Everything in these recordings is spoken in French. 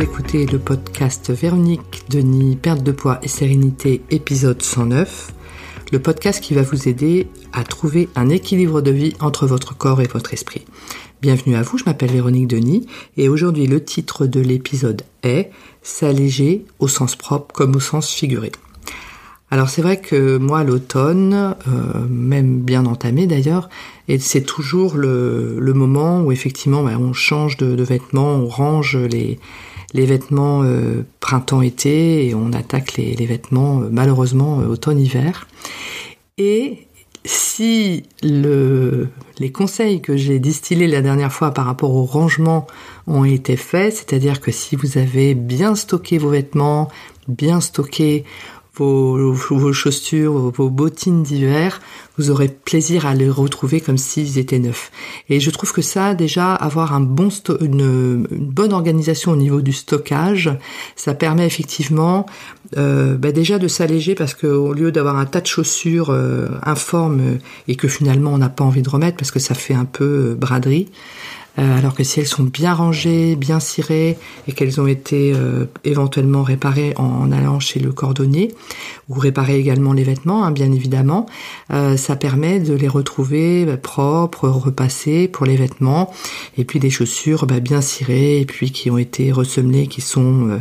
Écoutez le podcast Véronique Denis, perte de poids et sérénité, épisode 109. Le podcast qui va vous aider à trouver un équilibre de vie entre votre corps et votre esprit. Bienvenue à vous, je m'appelle Véronique Denis et aujourd'hui le titre de l'épisode est S'alléger au sens propre comme au sens figuré. Alors c'est vrai que moi l'automne, euh, même bien entamé d'ailleurs, c'est toujours le, moment où effectivement bah, on change de, vêtements, on range les, vêtements euh, printemps-été et on attaque les, vêtements euh, malheureusement automne-hiver. Et si le, les conseils que j'ai distillés la dernière fois par rapport au rangement ont été faits, c'est-à-dire que si vous avez bien stocké vos vêtements, bien stocké vos, chaussures, vos bottines d'hiver, vous aurez plaisir à les retrouver comme s'ils étaient neufs. Et je trouve que ça, déjà, avoir un bon une, bonne organisation au niveau du stockage, ça permet effectivement euh, bah déjà de s'alléger parce qu'au lieu d'avoir un tas de chaussures euh, informes et que finalement on n'a pas envie de remettre parce que ça fait un peu euh, braderie, alors que si elles sont bien rangées, bien cirées et qu'elles ont été euh, éventuellement réparées en, allant chez le cordonnier ou réparer également les vêtements, hein, bien évidemment, euh, ça permet de les retrouver bah, propres, repassés pour les vêtements et puis des chaussures bah, bien cirées et puis qui ont été ressemelées, qui sont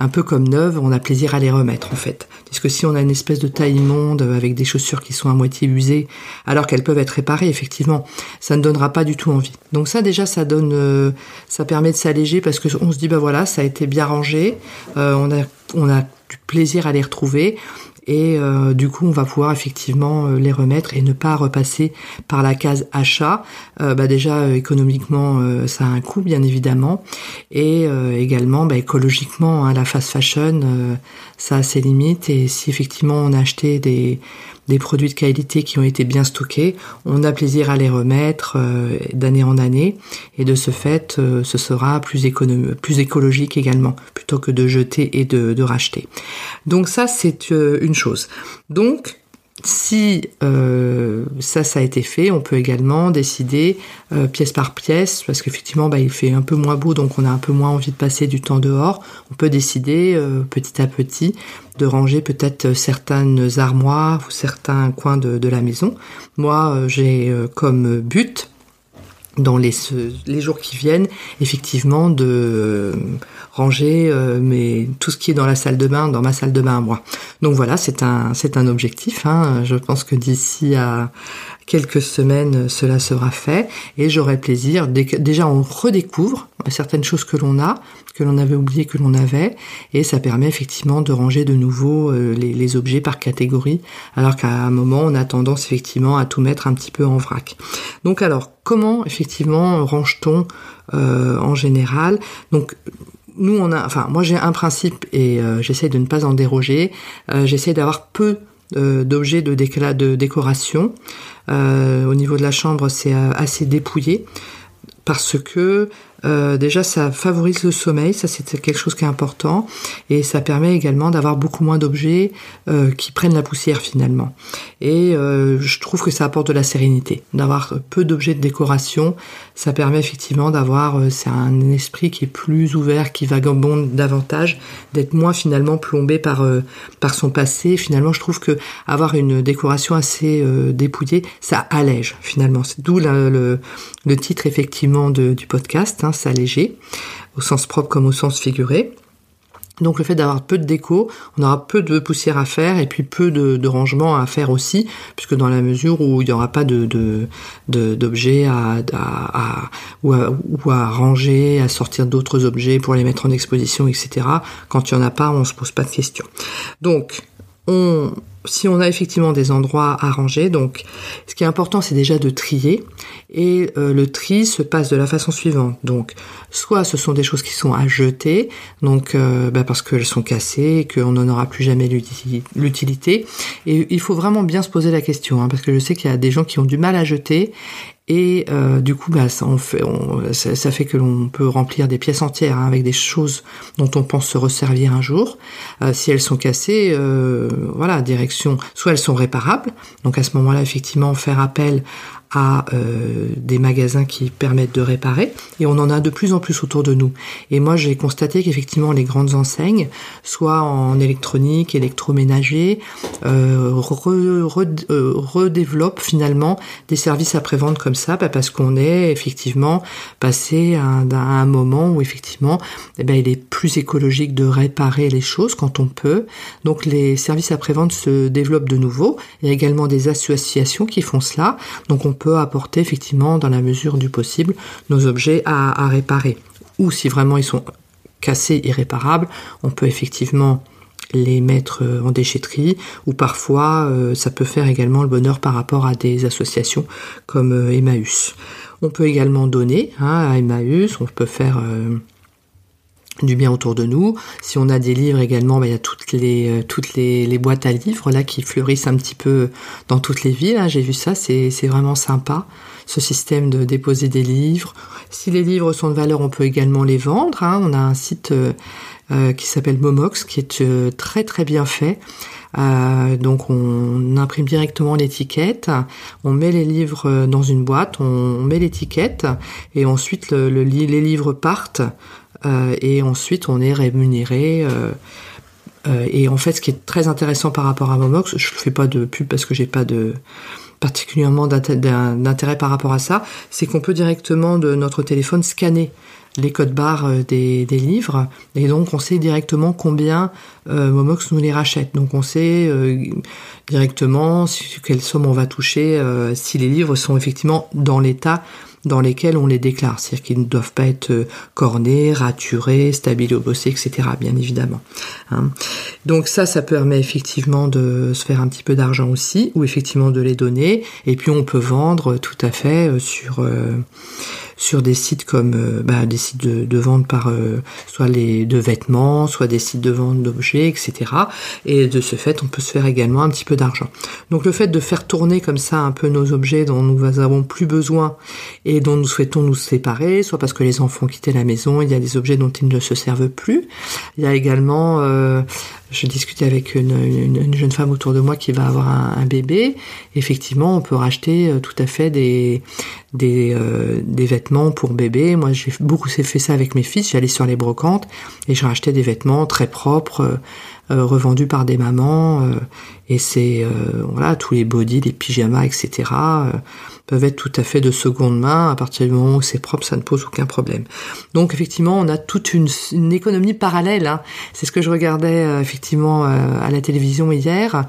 un peu comme neuves, on a plaisir à les remettre en fait. Parce que si on a une espèce de taille immonde avec des chaussures qui sont à moitié usées, alors qu'elles peuvent être réparées, effectivement, ça ne donnera pas du tout envie. Donc ça déjà, ça donne, euh, ça permet de s'alléger parce que on se dit bah voilà, ça a été bien rangé, euh, on a on a du plaisir à les retrouver et euh, du coup on va pouvoir effectivement euh, les remettre et ne pas repasser par la case achat. Euh, bah déjà économiquement ça a un coût bien évidemment et également bah, écologiquement hein, la fast fashion ça a ses limites et si effectivement on a acheté des des produits de qualité qui ont été bien stockés, on a plaisir à les remettre d'année en année et de ce fait, ce sera plus, plus écologique également plutôt que de jeter et de, racheter. Donc ça, c'est une chose. Donc si euh, ça, ça a été fait, on peut également décider euh, pièce par pièce, parce qu'effectivement, bah, il fait un peu moins beau, donc on a un peu moins envie de passer du temps dehors. On peut décider euh, petit à petit de ranger peut-être certaines armoires ou certains coins de, de la maison. Moi, j'ai comme but dans les, les jours qui viennent, effectivement, de ranger euh, mais tout ce qui est dans la salle de bain, dans ma salle de bain à moi. Donc voilà, c'est un c'est un objectif. Hein. Je pense que d'ici à quelques semaines, cela sera fait et j'aurai plaisir. Déjà, on redécouvre certaines choses que l'on a, que l'on avait oublié que l'on avait, et ça permet effectivement de ranger de nouveau euh, les, objets par catégorie, alors qu'à un moment, on a tendance effectivement à tout mettre un petit peu en vrac. Donc alors, comment effectivement range-t-on euh, en général? Donc nous on a, enfin moi j'ai un principe et euh, j'essaie de ne pas en déroger. Euh, j'essaie d'avoir peu d'objets de, de décoration. au niveau de la chambre, c'est assez dépouillé parce que euh, déjà ça favorise le sommeil, ça c'est quelque chose qui est important, et ça permet également d'avoir beaucoup moins d'objets euh, qui prennent la poussière finalement. Et euh, je trouve que ça apporte de la sérénité, d'avoir peu d'objets de décoration, ça permet effectivement d'avoir, c'est un esprit qui est plus ouvert, qui vagabonde davantage, d'être moins finalement plombé par par son passé. Finalement, je trouve que avoir une décoration assez dépouillée, ça allège finalement. D'où le, le, titre effectivement du podcast. Hein, s'alléger, au sens propre comme au sens figuré. Donc le fait d'avoir peu de déco, on aura peu de poussière à faire et puis peu de, rangement à faire aussi, puisque dans la mesure où il n'y aura pas d'objets à, ranger, à sortir d'autres objets pour les mettre en exposition, etc. Quand il n'y en a pas, on se pose pas de questions. Donc on, si on a effectivement des endroits à ranger, donc ce qui est important c'est déjà de trier et euh, le tri se passe de la façon suivante. Donc soit ce sont des choses qui sont à jeter, donc euh, bah, parce qu'elles sont cassées qu'on n'en aura plus jamais l'utilité. Et il faut vraiment bien se poser la question, hein, parce que je sais qu'il y a des gens qui ont du mal à jeter et euh, du coup, bah, ça, fait, ça, fait que l'on peut remplir des pièces entières hein, avec des choses dont on pense se resservir un jour. Euh, si elles sont cassées, euh, voilà, direction. Soit elles sont réparables, donc à ce moment-là, effectivement, faire appel à euh, des magasins qui permettent de réparer et on en a de plus en plus autour de nous. Et moi j'ai constaté qu'effectivement les grandes enseignes, soit en électronique, électroménager, euh, redéveloppent finalement des services après-vente comme ça bah, parce qu'on est effectivement passé à un, moment où effectivement eh ben, il est plus écologique de réparer les choses quand on peut. Donc les services après-vente se développent de nouveau. Il y a également des associations qui font cela. Donc on peut apporter effectivement dans la mesure du possible nos objets à, réparer. Ou si vraiment ils sont cassés, irréparables, on peut effectivement les mettre euh, en déchetterie ou parfois euh, ça peut faire également le bonheur par rapport à des associations comme euh, Emmaüs. On peut également donner hein, à Emmaüs, on peut faire du bien autour de nous. Si on a des livres également, bah, il y a toutes les toutes les, boîtes à livres là qui fleurissent un petit peu dans toutes les villes. Hein. J'ai vu ça, c'est vraiment sympa ce système de déposer des livres. Si les livres sont de valeur, on peut également les vendre. Hein. On a un site euh, euh, qui s'appelle Momox qui est euh, très très bien fait. donc on imprime directement l'étiquette, on met les livres dans une boîte, on, met l'étiquette et ensuite le, les livres partent et ensuite on est rémunéré. et en fait, ce qui est très intéressant par rapport à Momox, je ne fais pas de pub parce que j'ai pas de particulièrement d'intérêt par rapport à ça, c'est qu'on peut directement de notre téléphone scanner les codes barres euh, des, livres et donc on sait directement combien euh, Momox nous les rachète. Donc on sait euh, directement quelle somme on va toucher si les livres sont effectivement dans l'état dans lesquels on les déclare, c'est-à-dire qu'ils ne doivent pas être euh, cornés, raturés, bossés, etc. Bien évidemment. Hein. Donc ça, ça permet effectivement de se faire un petit peu d'argent aussi, ou effectivement de les donner. Et puis on peut vendre tout à fait euh, sur euh, sur des sites comme euh, bah, des sites de, vente par euh, soit les de vêtements, soit des sites de vente d'objets, etc. Et de ce fait, on peut se faire également un petit peu d'argent. Donc le fait de faire tourner comme ça un peu nos objets dont nous avons plus besoin dont nous souhaitons nous séparer, soit parce que les enfants ont quitté la maison, il y a des objets dont ils ne se servent plus. Il y a également euh, je discutais avec une, jeune femme autour de moi qui va avoir un, bébé. Effectivement, on peut racheter tout à fait des, des, euh, des vêtements pour bébé. Moi, j'ai beaucoup fait ça avec mes fils. J'allais sur les brocantes et je rachetais des vêtements très propres, euh, euh, revendus par des mamans. et c'est voilà tous les bodys, les pyjamas, etc. peuvent être tout à fait de seconde main. À partir du moment où c'est propre, ça ne pose aucun problème. Donc effectivement, on a toute une, une économie parallèle. Hein. C'est ce que je regardais effectivement à la télévision hier.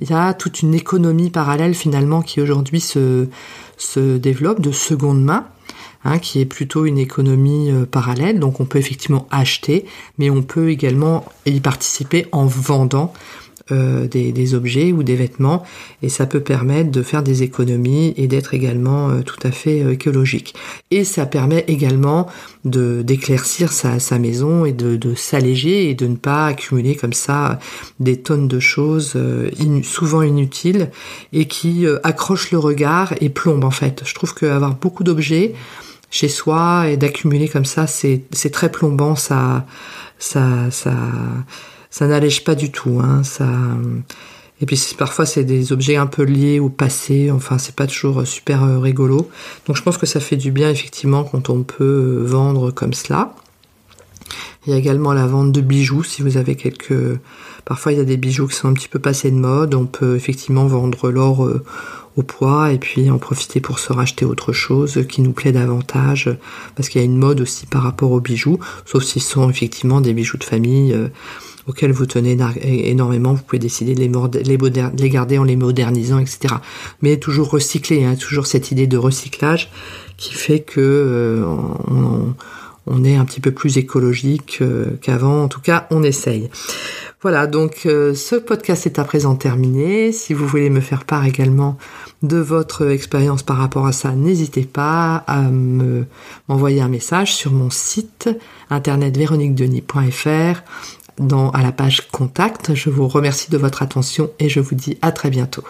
Il y a toute une économie parallèle finalement qui aujourd'hui se se développe de seconde main, hein, qui est plutôt une économie euh, parallèle. Donc on peut effectivement acheter, mais on peut également y participer en vendant euh, des, objets ou des vêtements et ça peut permettre de faire des économies et d'être également euh, tout à fait euh, écologique. Et ça permet également de d'éclaircir sa, sa, maison et de, de s'alléger et de ne pas accumuler comme ça des tonnes de choses souvent inutiles et qui accrochent le regard et plombent en fait. Je trouve qu'avoir beaucoup d'objets chez soi et d'accumuler comme ça, c'est très plombant, ça, ça, ça, ça n'allège pas du tout. Hein, ça... Et puis parfois c'est des objets un peu liés au passé, enfin c'est pas toujours super euh, rigolo. Donc je pense que ça fait du bien effectivement quand on peut euh, vendre comme cela. Il y a également la vente de bijoux si vous avez quelques... Parfois il y a des bijoux qui sont un petit peu passés de mode, on peut effectivement vendre l'or euh, au poids et puis en profiter pour se racheter autre chose qui nous plaît davantage parce qu'il y a une mode aussi par rapport aux bijoux, sauf s'ils sont effectivement des bijoux de famille auxquels vous tenez énormément, vous pouvez décider de les, les, garder en les modernisant, etc. Mais toujours recycler, hein, toujours cette idée de recyclage qui fait que euh, on, est un petit peu plus écologique euh, qu'avant. En tout cas, on essaye. Voilà, donc euh, ce podcast est à présent terminé. Si vous voulez me faire part également de votre expérience par rapport à ça, n'hésitez pas à m'envoyer un message sur mon site internet véroniquedenis.fr dans, à la page contact. Je vous remercie de votre attention et je vous dis à très bientôt.